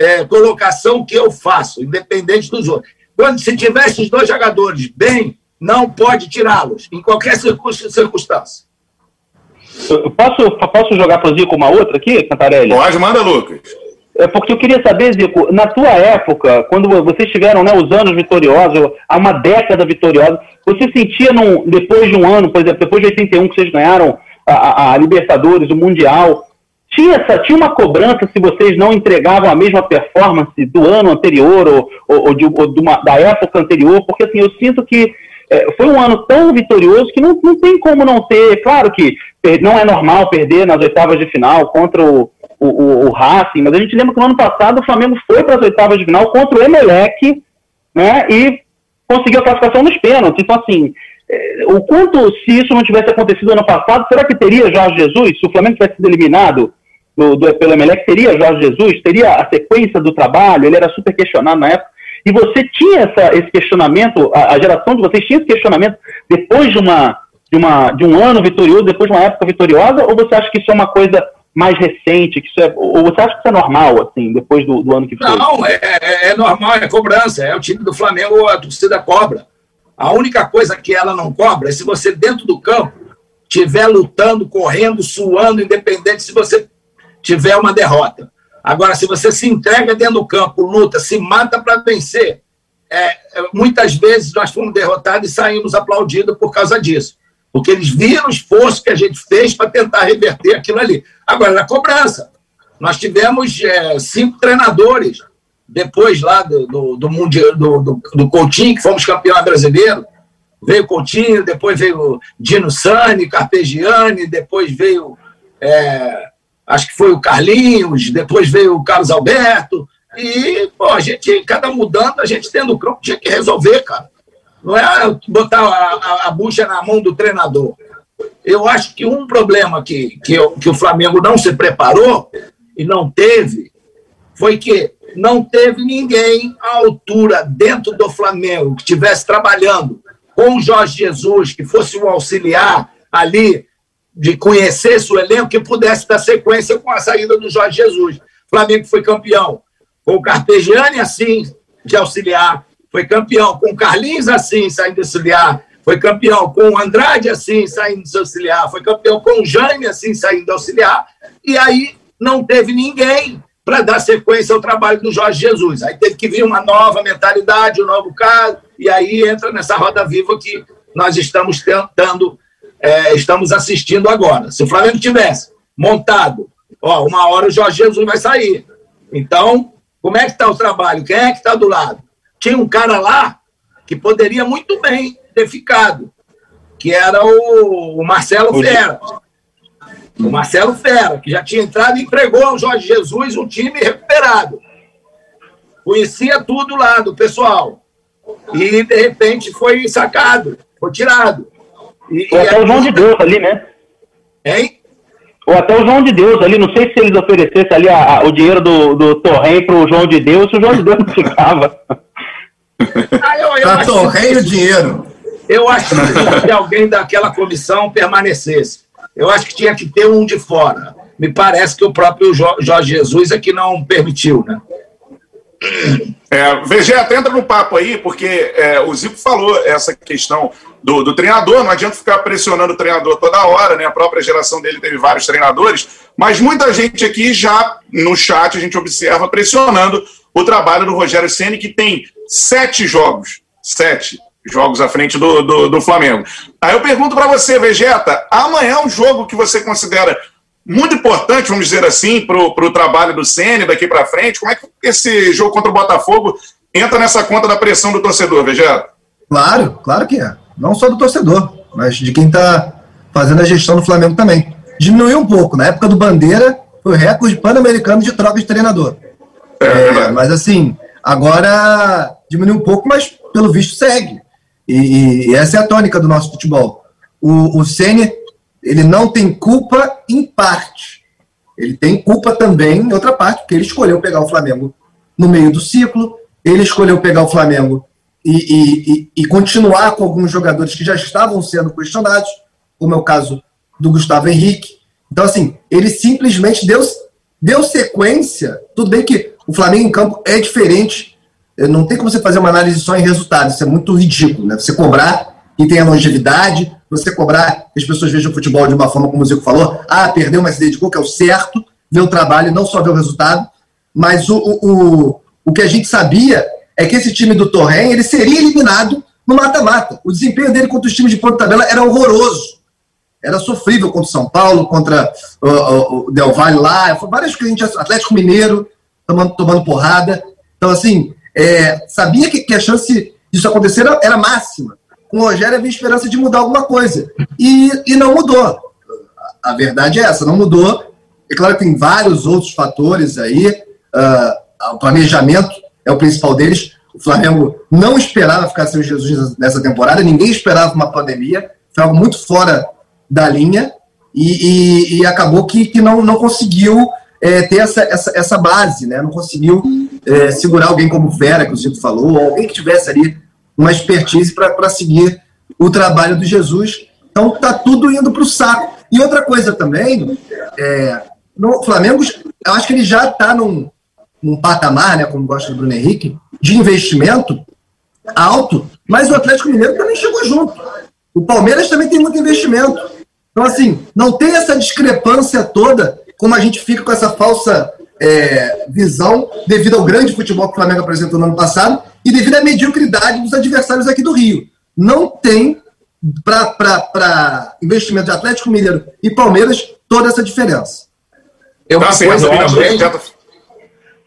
é, colocação que eu faço, independente dos outros. Quando se tiver esses dois jogadores bem, não pode tirá-los, em qualquer circunstância. Posso, posso jogar para o Zico uma outra aqui, Cantarelli? Pode, manda, Lucas. É porque eu queria saber, Zico, na tua época, quando vocês tiveram né, os anos vitoriosos, há uma década vitoriosa, você sentia, num, depois de um ano, por exemplo, depois de 81 que vocês ganharam a, a Libertadores, o Mundial, tinha, essa, tinha uma cobrança se vocês não entregavam a mesma performance do ano anterior ou, ou, ou, de, ou de uma, da época anterior? Porque assim, eu sinto que é, foi um ano tão vitorioso que não, não tem como não ter. Claro que não é normal perder nas oitavas de final contra o, o, o, o Racing, mas a gente lembra que no ano passado o Flamengo foi para as oitavas de final contra o Emelec, né, e conseguiu a classificação nos pênaltis. Então, assim, é, o quanto, se isso não tivesse acontecido ano passado, será que teria Jorge Jesus? Se o Flamengo tivesse sido eliminado do, do, pelo Emelec, teria Jorge Jesus? Teria a sequência do trabalho? Ele era super questionado na época. E você tinha essa, esse questionamento, a, a, geração de vocês tinha esse questionamento depois de, uma, de, uma, de um ano vitorioso, depois de uma época vitoriosa, ou você acha que isso é uma coisa mais recente, que isso é, ou você acha que isso é normal, assim, depois do, do ano que foi? Não, é, é, é, normal, é cobrança, é o time do Flamengo, a torcida cobra. A única coisa que ela não cobra é se você, dentro do campo, estiver lutando, correndo, suando, independente se você tiver uma derrota. Agora, se você se entrega dentro do campo, luta, se mata para vencer, é, é, muitas vezes nós fomos derrotados e saímos aplaudidos por causa disso porque eles viram o esforço que a gente fez para tentar reverter aquilo ali. Agora, na cobrança, nós tivemos é, cinco treinadores, depois lá do, do, do, mundial, do, do, do Coutinho, que fomos campeão brasileiro, veio Coutinho, depois veio Dino Sani, Carpegiani, depois veio, é, acho que foi o Carlinhos, depois veio o Carlos Alberto, E, pô, a gente, cada mudando, a gente tendo o campo, tinha que resolver, cara. Não é botar a, a, a bucha na mão do treinador. Eu acho que um problema que, que, que o Flamengo não se preparou e não teve foi que não teve ninguém à altura dentro do Flamengo que estivesse trabalhando com o Jorge Jesus, que fosse um auxiliar ali, de conhecer o elenco, que pudesse dar sequência com a saída do Jorge Jesus. O Flamengo foi campeão com o Carpegiani assim, de auxiliar, foi campeão com o Carlinhos assim, saindo de auxiliar, foi campeão com o Andrade assim, saindo de auxiliar, foi campeão com o Jaime assim, saindo de auxiliar, e aí não teve ninguém para dar sequência ao trabalho do Jorge Jesus. Aí teve que vir uma nova mentalidade, um novo caso, e aí entra nessa roda viva que nós estamos tentando, é, estamos assistindo agora. Se o Flamengo tivesse montado, ó, uma hora o Jorge Jesus vai sair. Então, como é que está o trabalho? Quem é que está do lado? Tinha um cara lá que poderia muito bem ter ficado, que era o, o Marcelo Fera. O Marcelo Fera, que já tinha entrado e entregou ao Jorge Jesus um time recuperado. Conhecia tudo lá do pessoal. E, de repente, foi sacado, foi tirado. E, Ou até o João de Deus ali, né? Hein? Ou até o João de Deus ali, não sei se eles oferecessem ali a, a, o dinheiro do, do Torrem para o João de Deus, se o João de Deus não ficava. Ah, eu, eu Torrem o dinheiro. Eu acho que alguém daquela comissão permanecesse. Eu acho que tinha que ter um de fora. Me parece que o próprio Jorge Jesus é que não permitiu, né? É, Vegeta, entra no papo aí, porque é, o Zico falou essa questão do, do, treinador, não adianta ficar pressionando o treinador toda hora, né? A própria geração dele teve vários treinadores, mas muita gente aqui já no chat a gente observa pressionando o trabalho do Rogério Ceni que tem sete jogos, sete jogos à frente do, do, do Flamengo. Aí eu pergunto para você, Vegeta, amanhã é um jogo que você considera muito importante, vamos dizer assim, para o trabalho do Ceni daqui para frente. Como é que esse jogo contra o Botafogo entra nessa conta da pressão do torcedor, Vegeta? Claro, claro que é. Não só do torcedor, mas de quem está fazendo a gestão do Flamengo também. Diminuiu um pouco. Na época do Bandeira, foi o recorde pan-americano de troca de treinador. É, é, mas assim, agora diminuiu um pouco, mas pelo visto segue. E, e essa é a tônica do nosso futebol. O, o Sene, ele não tem culpa em parte. Ele tem culpa também em outra parte, porque ele escolheu pegar o Flamengo no meio do ciclo, ele escolheu pegar o Flamengo e, e, e, continuar com alguns jogadores que já estavam sendo questionados, como é o caso do Gustavo Henrique. Então, assim, ele simplesmente deu, deu sequência. Tudo bem que o Flamengo em campo é diferente não tem como você fazer uma análise só em resultados, isso é muito ridículo, né? Você cobrar quem tem a longevidade, você cobrar que as pessoas vejam o futebol de uma forma como o Zico falou, ah, perdeu, mas se dedicou, que é o certo, ver o trabalho, não só ver o resultado, mas o, o, o que a gente sabia é que esse time do Torren, ele seria eliminado no mata-mata. O desempenho dele contra os times de ponta tabela era horroroso. Era sofrível contra o São Paulo, contra o, Del Valle lá, várias que a gente, Atlético Mineiro, tomando, tomando porrada. Então, assim, é, sabia que, que, a chance disso acontecer era, era máxima. Com o Rogério havia esperança de mudar alguma coisa. E, e não mudou. A, verdade é essa, não mudou. É claro que tem vários outros fatores aí. Uh, o planejamento é o principal deles. O Flamengo não esperava ficar sem o Jesus nessa temporada, ninguém esperava uma pandemia, foi algo muito fora da linha e, e, e acabou que, que não, não conseguiu é, ter essa, essa, essa base, né? não conseguiu é, segurar alguém como Vera, que o Zico falou, ou alguém que tivesse ali uma expertise para seguir o trabalho do Jesus. Então tá tudo indo para o saco. E outra coisa também, é, no Flamengo, eu acho que ele já está num, num patamar, né, como gosta do Bruno Henrique, de investimento alto, mas o Atlético Mineiro também chegou junto. O Palmeiras também tem muito investimento. Então, assim, não tem essa discrepância toda como a gente fica com essa falsa é, visão devido ao grande futebol que o Flamengo apresentou no ano passado e devido à mediocridade dos adversários aqui do Rio. Não tem para investimento de Atlético Mineiro e Palmeiras toda essa diferença. É uma, coisa, também,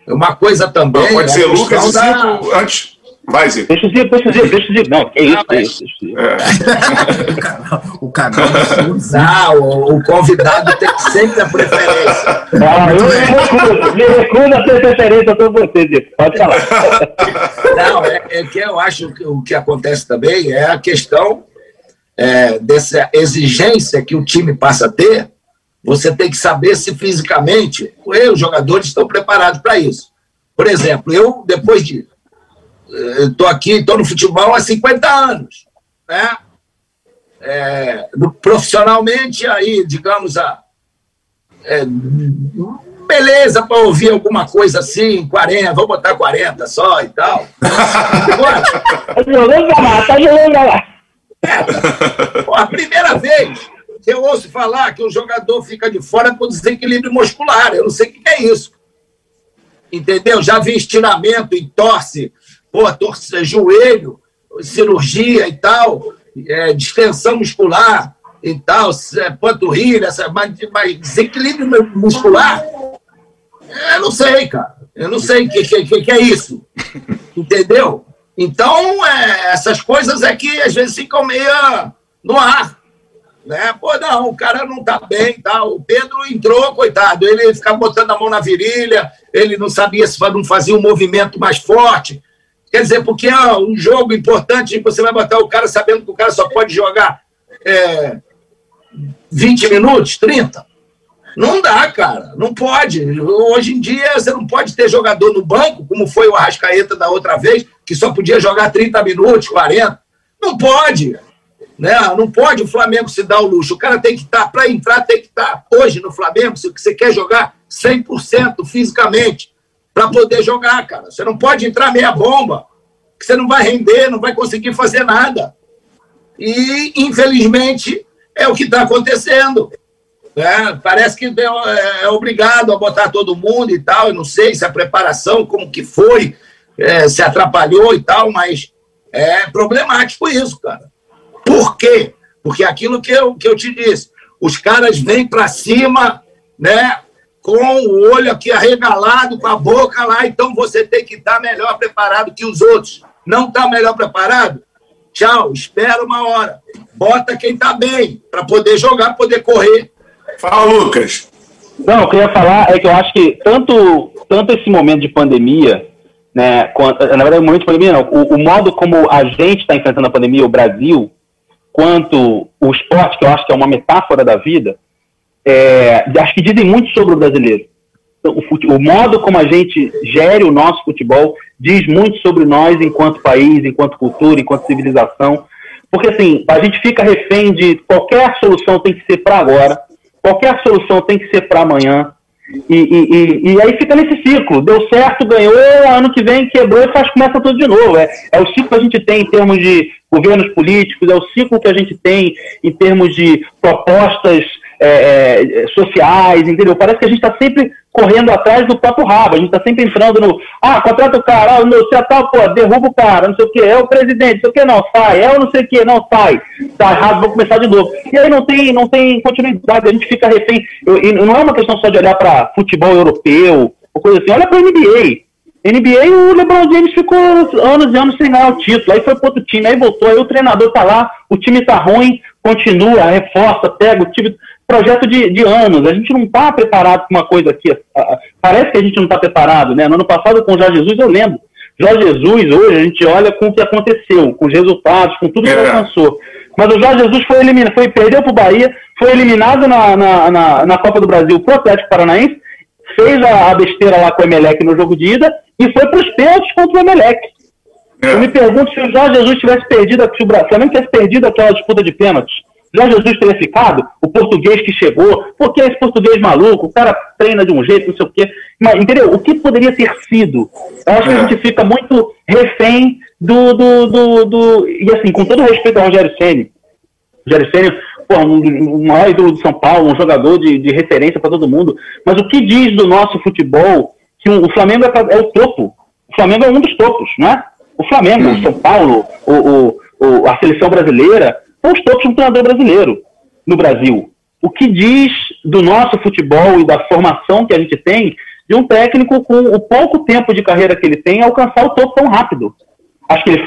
uma coisa também. Pode ser, Lucas, da... antes. Vai, Zico. Deixa o Zico, deixa o Zico, deixa o Zico. Não, que isso, que isso. deixa o canal do Sul. Não, o, o convidado tem sempre a preferência. Ah, eu me recuso, me recuso a ter preferência por você, Zico. Pode falar. Não, é, é que eu acho que o que acontece também é a questão é, dessa exigência que o time passa a ter. Você tem que saber se fisicamente os jogadores estão preparados para isso. Por exemplo, eu, depois de. Estou aqui, estou no futebol há 50 anos. Né? É, no- profissionalmente, aí, digamos, a, é, beleza para ouvir alguma coisa assim, 40, vou botar 40 só e tal. Agora, Tá jogando lá, tá jogando pra lá. Pô, a primeira vez que eu ouço falar que o jogador fica de fora por desequilíbrio muscular. Eu não sei o que é isso. Entendeu? Já vi estiramento em torce, pô, torce, joelho, cirurgia e tal, é, distensão muscular e tal, é, panturrilha, essa, mas, mas desequilíbrio muscular, eu não sei, cara. Eu não sei o que, que, que- é isso. Entendeu? Então, é, essas coisas é que às vezes ficam meio no ar. Né? Pô, não, o cara não tá bem, tá? O Pedro entrou, coitado, ele ficava botando a mão na virilha, ele não sabia se não fazia um movimento mais forte. Quer dizer, porque é um jogo importante, você vai botar o cara sabendo que o cara só pode jogar é, 20 minutos, 30. Não dá, cara. Não pode. Hoje em dia, você não pode ter jogador no banco, como foi o Arrascaeta da outra vez, que só podia jogar 30 minutos, 40. Não pode. Né? Não pode o Flamengo se dar o luxo. O cara tem que estar, para entrar, tem que estar hoje no Flamengo, se você quer jogar 100% fisicamente, para poder jogar, cara. Você não pode entrar meia bomba, que você não vai render, não vai conseguir fazer nada. E, infelizmente, é o que está acontecendo. né? Parece que é, é obrigado a botar todo mundo e tal. Eu não sei se a preparação, como que foi, é, se atrapalhou e tal, mas é problemático isso, cara. Por quê? Porque aquilo que eu, que eu te disse, os caras vêm para cima, né? Com o olho aqui arregalado, com a boca lá, então você tem que estar melhor preparado que os outros. Não está melhor preparado? Tchau, espera uma hora. Bota quem está bem, para poder jogar, poder correr. Fala, Lucas. Não, o que eu ia falar é que eu acho que tanto, tanto esse momento de pandemia, né, quanto, na verdade, o momento de pandemia não, o, o modo como a gente está enfrentando a pandemia, o Brasil, quanto o esporte, que eu acho que é uma metáfora da vida, é, acho que dizem muito sobre o brasileiro. Então, o, fute- o modo como a gente gere o nosso futebol diz muito sobre nós enquanto país, enquanto cultura, enquanto civilização. Porque, assim, a gente fica refém de qualquer solução tem que ser para agora, qualquer solução tem que ser para amanhã. E, e, e, e aí fica nesse ciclo. Deu certo, ganhou, ano que vem quebrou e faz, começa tudo de novo. É, é o ciclo que a gente tem em termos de governos políticos, é o ciclo que a gente tem em termos de propostas é, é, sociais, entendeu? Parece que a gente está sempre correndo atrás do próprio rabo, a gente está sempre entrando no. Ah, contrata o cara, ah, não sei a tal, pô, derruba o cara, não sei o que, é o presidente, não sei o que, não, sai, é o não sei o que, não, sai, tá errado, vou começar de novo. E aí não tem, não tem continuidade, a gente fica refém. Eu- E não é uma questão só de olhar para futebol europeu, ou coisa assim, olha para NBA. NBA, o LeBron James ficou anos e anos sem ganhar o título. Aí foi para outro time, aí voltou, aí o treinador tá lá, o time tá ruim, continua, reforça, pega o time. Projeto de, de anos. A gente não tá preparado para uma coisa aqui. Parece que a gente não tá preparado, né? No ano passado, com o Jorge Jesus, eu lembro. Jorge Jesus, hoje, a gente olha com o que aconteceu, com os resultados, com tudo que É. alcançou. Mas o Jorge Jesus foi eliminado, foi, perdeu para o Bahia, foi eliminado na, na, na, na Copa do Brasil pro Atlético Paranaense, fez a, a besteira lá com o Emelec no jogo de ida e foi para os pênaltis contra o Emelec. Eu me pergunto se o Jorge Jesus tivesse perdido, se o Flamengo tivesse perdido aquela disputa de pênaltis, Jorge Jesus teria ficado, o português que chegou, porque é esse português maluco, o cara treina de um jeito, não sei o quê. Mas, entendeu? O que poderia ter sido? Eu acho que a É. gente fica muito refém do, do, do, do- E assim, com todo respeito ao Rogério Ceni, Rogério Ceni, pô, um, um maior ídolo de São Paulo, um jogador de, de referência para todo mundo. Mas o que diz do nosso futebol que o, o Flamengo é, pra- é o topo? O Flamengo é um dos topos, né? O Flamengo, o São Paulo, o, o- o- a seleção brasileira, os topos do treinador brasileiro no Brasil. O que diz do nosso futebol e da formação que a gente tem de um técnico com o pouco tempo de carreira que ele tem alcançar o topo tão rápido? Acho que ele,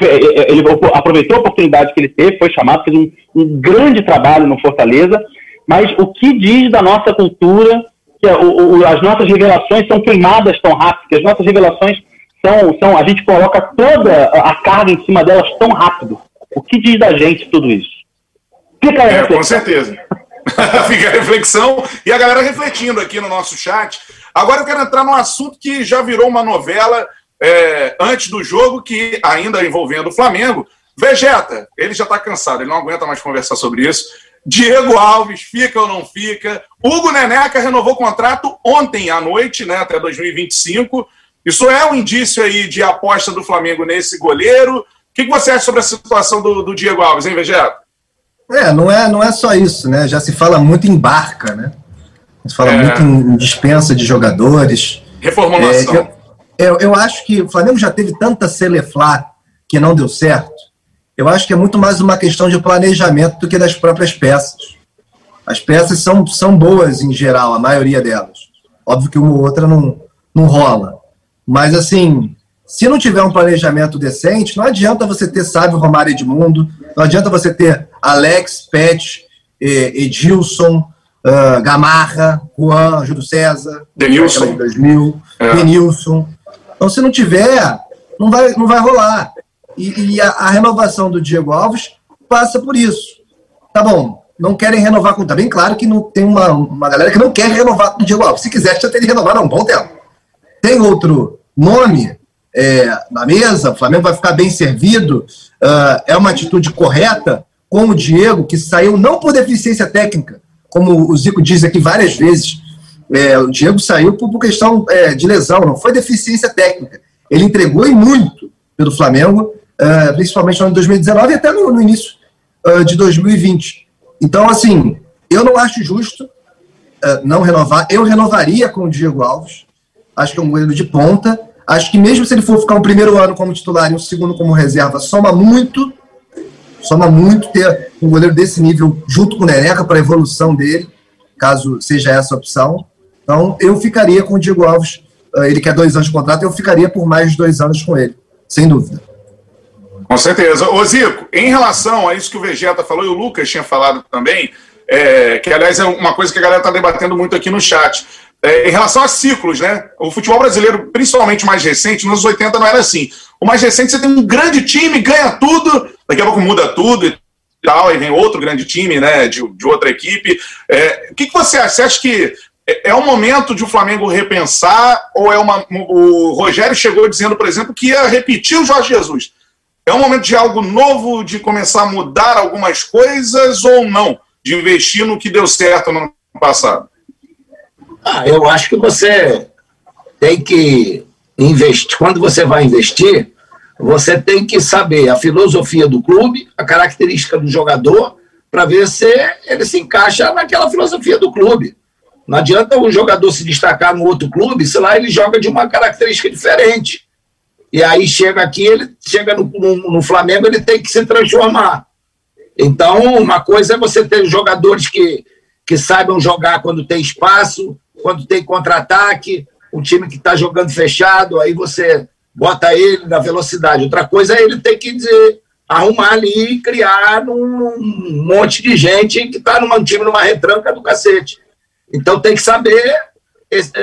ele, aproveitou a oportunidade que ele teve, foi chamado, fez um, um grande trabalho no Fortaleza. Mas o que diz da nossa cultura que o, o, as nossas revelações são queimadas tão rápido, que as nossas revelações são, são, a gente coloca toda a carga em cima delas tão rápido. O que diz da gente tudo isso? Fica aí, é, com certeza. Fica a reflexão e a galera refletindo aqui no nosso chat. Agora eu quero entrar num assunto que já virou uma novela é, antes do jogo, que ainda envolvendo o Flamengo. Vegeta, ele já está cansado, ele não aguenta mais conversar sobre isso. Diego Alves, fica ou não fica? Hugo Neneca renovou o contrato ontem à noite, né, até 2025. Isso é um indício aí de aposta do Flamengo nesse goleiro. O que, que você acha sobre a situação do, do Diego Alves, hein, Vegeta? É, não é, não é só isso, né? Já se fala muito em barca, né? Se fala é. muito em dispensa de jogadores. Reformulação. É, eu, eu, eu, acho que o Flamengo já teve tanta celeflá que não deu certo. Eu acho que é muito mais uma questão de planejamento do que das próprias peças. As peças são, são boas em geral, a maioria delas. Óbvio que uma ou outra não, não rola. Mas, assim, se não tiver um planejamento decente, não adianta você ter Sávio Romário Edmundo, não adianta você ter Alex, Pet, Edilson, uh, Gamarra, Juan, Júlio César, Denilson. 2000, é. Denilson. Então, se não tiver, não vai, não vai rolar. E, e a, a, renovação do Diego Alves passa por isso. Tá bom, não querem renovar com. Tá bem claro que não tem uma, uma galera que não quer renovar com o Diego Alves. Se quisesse, já teria renovado há um bom tempo. Tem outro nome é, na mesa, o Flamengo vai ficar bem servido, uh, é uma atitude correta com o Diego, que saiu não por deficiência técnica, como o Zico diz aqui várias vezes. É, o Diego saiu por, por questão é, de lesão, não foi deficiência técnica. Ele entregou e muito pelo Flamengo, uh, principalmente no ano de 2019 e até no, no início uh, de 2020. Então, assim, eu não acho justo uh, não renovar. Eu renovaria com o Diego Alves. Acho que é um goleiro de ponta. Acho que mesmo se ele for ficar um primeiro ano como titular e um segundo como reserva, soma muito. Soma muito ter um goleiro desse nível junto com o Neneca para a evolução dele, caso seja essa a opção. Então, eu ficaria com o Diego Alves. Ele quer dois anos de contrato, eu ficaria por mais dois anos com ele, sem dúvida. Com certeza. Ô Zico, em relação a isso que o Vegeta falou e o Lucas tinha falado também, é, que aliás é uma coisa que a galera está debatendo muito aqui no chat. É, em relação a ciclos, né? O futebol brasileiro, principalmente mais recente, nos 80 não era assim. O mais recente, você tem um grande time, ganha tudo, daqui a pouco muda tudo e tal, aí vem outro grande time, né, de, de outra equipe. É, o que, que você acha? Você acha que é, é o momento de o Flamengo repensar ou é uma. O Rogério chegou dizendo, por exemplo, que ia repetir o Jorge Jesus. É um momento de algo novo, de começar a mudar algumas coisas ou não? De investir no que deu certo no ano passado? Ah, eu acho que você tem que investir. Quando você vai investir, você tem que saber a filosofia do clube, a característica do jogador, para ver se ele se encaixa naquela filosofia do clube. Não adianta um jogador se destacar no outro clube, se lá ele joga de uma característica diferente. E aí chega aqui, ele chega no, no, no, Flamengo, ele tem que se transformar. Então, uma coisa é você ter jogadores que, que saibam jogar quando tem espaço, quando tem contra-ataque, um time que está jogando fechado, aí você bota ele na velocidade. Outra coisa é ele ter que dizer, arrumar ali e criar um, monte de gente que está num time numa retranca do cacete. Então tem que saber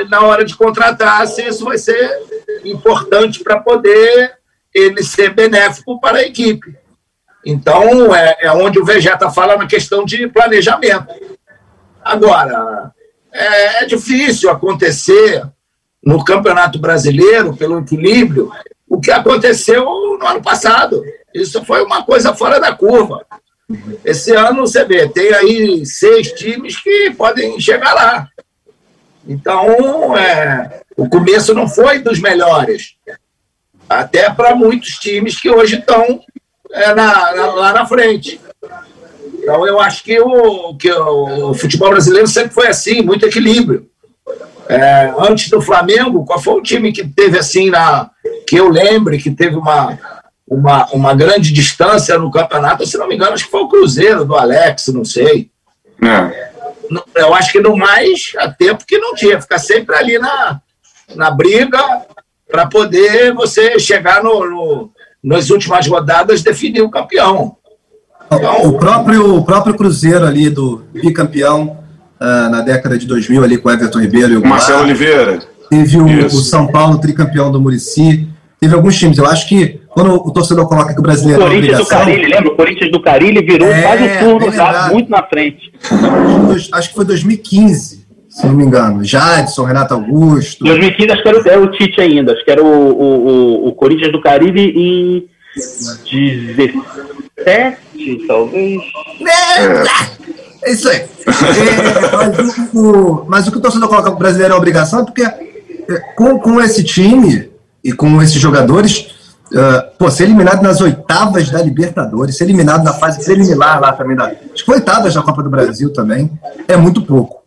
na hora de contratar se isso vai ser importante para poder ele ser benéfico para a equipe. Então, é, é onde o Vegeta fala na questão de planejamento. Agora, é, é difícil acontecer no Campeonato Brasileiro, pelo equilíbrio, o que aconteceu no ano passado. Isso foi uma coisa fora da curva. Esse ano, você vê, tem aí seis times que podem chegar lá. Então, é, o começo não foi dos melhores. Até para muitos times que hoje estão é, na, na, lá na frente. Então, eu acho que o, que o, futebol brasileiro sempre foi assim, muito equilíbrio. É, antes do Flamengo, qual foi o time que teve assim, na, que eu lembre, que teve uma, uma, uma grande distância no campeonato? Se não me engano, acho que foi o Cruzeiro, do Alex, não sei. É eu acho que no mais a tempo que não tinha, ficar sempre ali na, na briga para poder você chegar no, no, nas últimas rodadas, definir o campeão. O, próprio, o próprio Cruzeiro ali, do bicampeão uh, na década de 2000, ali com o Everton Ribeiro e o Marcelo Oliveira. Teve o, o, São Paulo, tricampeão do Murici. Teve alguns times. Eu acho que quando o torcedor coloca que o brasileiro. O Corinthians do Carilli, lembra? O Corinthians do Carilli virou é, quase o turno, já, muito na frente. Acho que foi 2015 se não me engano. Jadson, Renato Augusto. 2015 acho que era o, era o Tite ainda, acho que era o, o, o, Corinthians do Caribe em 17, talvez. É, é isso aí. É, mas, o, mas, o, que o torcedor coloca o brasileiro é obrigação, porque é, com, com esse time e com esses jogadores, Uh, pô, ser eliminado nas oitavas da Libertadores, ser eliminado na fase preliminar lá também, da, acho que oitavas da Copa do Brasil também, é muito pouco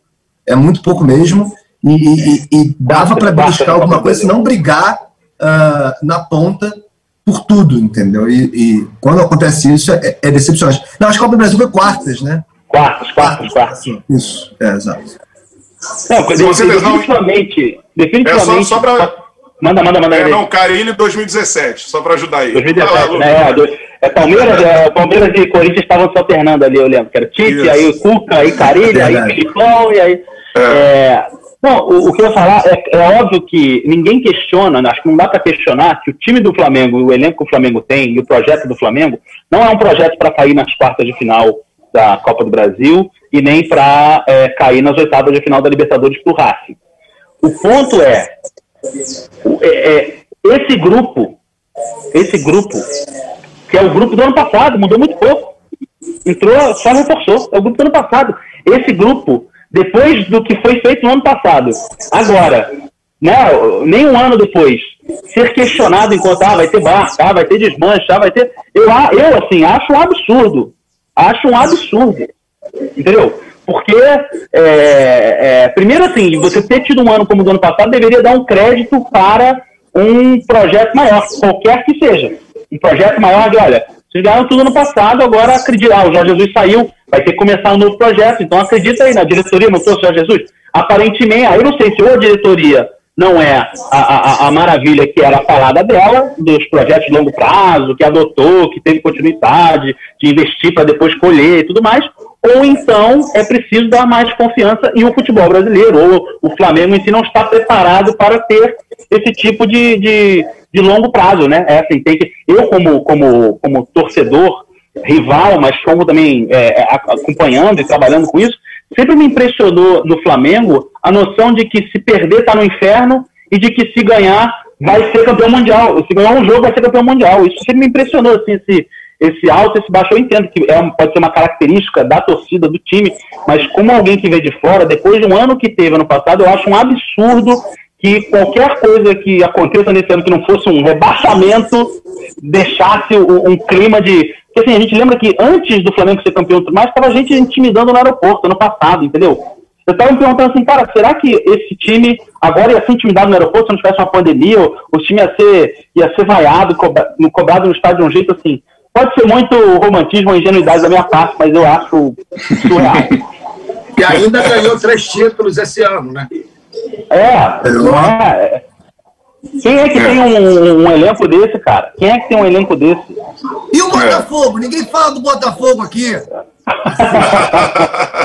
é muito pouco mesmo, e, e, e dava para buscar alguma coisa, não brigar uh, na ponta por tudo, entendeu? E, e quando acontece isso, é, é, decepcionante. Não, acho que a Copa do Brasil foi quartas, né? Quartas, quartas, quartas. Isso, é, exato. Não, definitivamente, definitivamente... É só, só para... Manda, manda, manda. É, não, Carilli 2017, só para ajudar aí. 2017, né? É, é, Palmeiras, é, Palmeiras e Corinthians estavam se alternando ali, eu lembro. Que era Tite, aí o Cuca, aí Carilli, aí Filipão, e aí... É, bom, o, o, que eu ia falar é, é, óbvio que ninguém questiona, acho que não dá para questionar que o time do Flamengo, o elenco que o Flamengo tem e o projeto do Flamengo não é um projeto para cair nas quartas de final da Copa do Brasil e nem para é, cair nas oitavas de final da Libertadores o Racing. O ponto é, é, é, esse grupo, esse grupo, que é o grupo do ano passado, mudou muito pouco. Entrou, só reforçou. É o grupo do ano passado. Esse grupo depois do que foi feito no ano passado. Agora, né, nem um ano depois, ser questionado enquanto ah, vai ter barca, ah, vai ter desmanche, ah, vai ter. Eu, eu, assim, acho um absurdo. Acho um absurdo. Entendeu? Porque, é, é, primeiro, assim, você ter tido um ano como o ano passado deveria dar um crédito para um projeto maior, qualquer que seja. Um projeto maior de, olha, vocês ganharam tudo no passado, agora acreditar. Ah, o Jorge Jesus saiu, vai ter que começar um novo projeto. Então acredita aí na diretoria, não trouxe o Jorge Jesus? Aparentemente, aí eu não sei se ou a diretoria não é a, a, a maravilha que era a falada dela, dos projetos de longo prazo, que adotou, que teve continuidade, de investir para depois colher e tudo mais, ou então é preciso dar mais confiança em o futebol brasileiro, ou o Flamengo em si não está preparado para ter esse tipo de, de, de longo prazo, né? É assim, tem que, eu como, como, como torcedor, rival, mas como também é, é acompanhando e trabalhando com isso, sempre me impressionou no Flamengo a noção de que se perder está no inferno e de que se ganhar vai ser campeão mundial. Se ganhar um jogo vai ser campeão mundial. Isso sempre me impressionou, assim, esse, esse alto, esse baixo. Eu entendo que é, pode ser uma característica da torcida, do time, mas como alguém que vê de fora, depois de um ano que teve ano passado, eu acho um absurdo que qualquer coisa que aconteça nesse ano que não fosse um rebaixamento deixasse um, um clima de. Porque assim, a gente lembra que antes do Flamengo ser campeão, mais estava gente intimidando no aeroporto ano passado, entendeu? Eu estava me perguntando assim, cara, será que esse time agora ia ser intimidado no aeroporto se não tivesse uma pandemia? Ou o time ia ser, ia ser vaiado, cobra, cobrado no estádio de um jeito assim? Pode ser muito romantismo ou ingenuidade da minha parte, mas eu acho surreal. e ainda ganhou três títulos esse ano, né? É, não é. Quem é que tem um, um, elenco desse, cara? Quem é que tem um elenco desse? E o Botafogo? É. Ninguém fala do Botafogo aqui.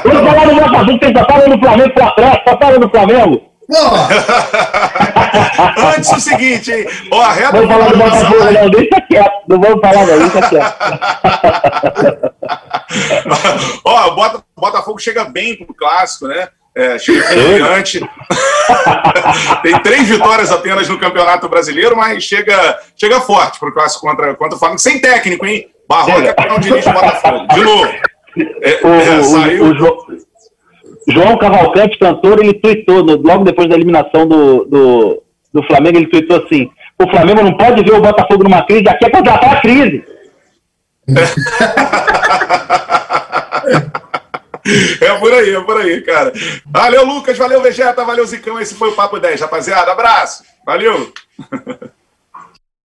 Vamos falar do Botafogo, quem só fala do Flamengo só fala do Flamengo. Antes o seguinte, hein? Ó, a reta vamos falar do Botafogo, não, deixa quieto. Não vamos falar, não, deixa quieto. Ó, o Botafogo chega bem pro clássico, né? É, chega confiante. Tem três vitórias apenas no Campeonato Brasileiro, mas chega, chega forte para o clássico contra, contra o Flamengo. Sem técnico, hein? Barroca é não dirige o Botafogo. De novo. É, o, é, saiu... o, o João Cavalcante, cantor, ele tweetou, no, logo depois da eliminação do, do, do Flamengo, ele tweetou assim: o Flamengo não pode ver o Botafogo numa crise, aqui é contratar a crise. É por aí, é por aí, cara. Valeu, Lucas, valeu, Vegeta, valeu, Zicão. Esse foi o Papo 10, rapaziada. Abraço, valeu.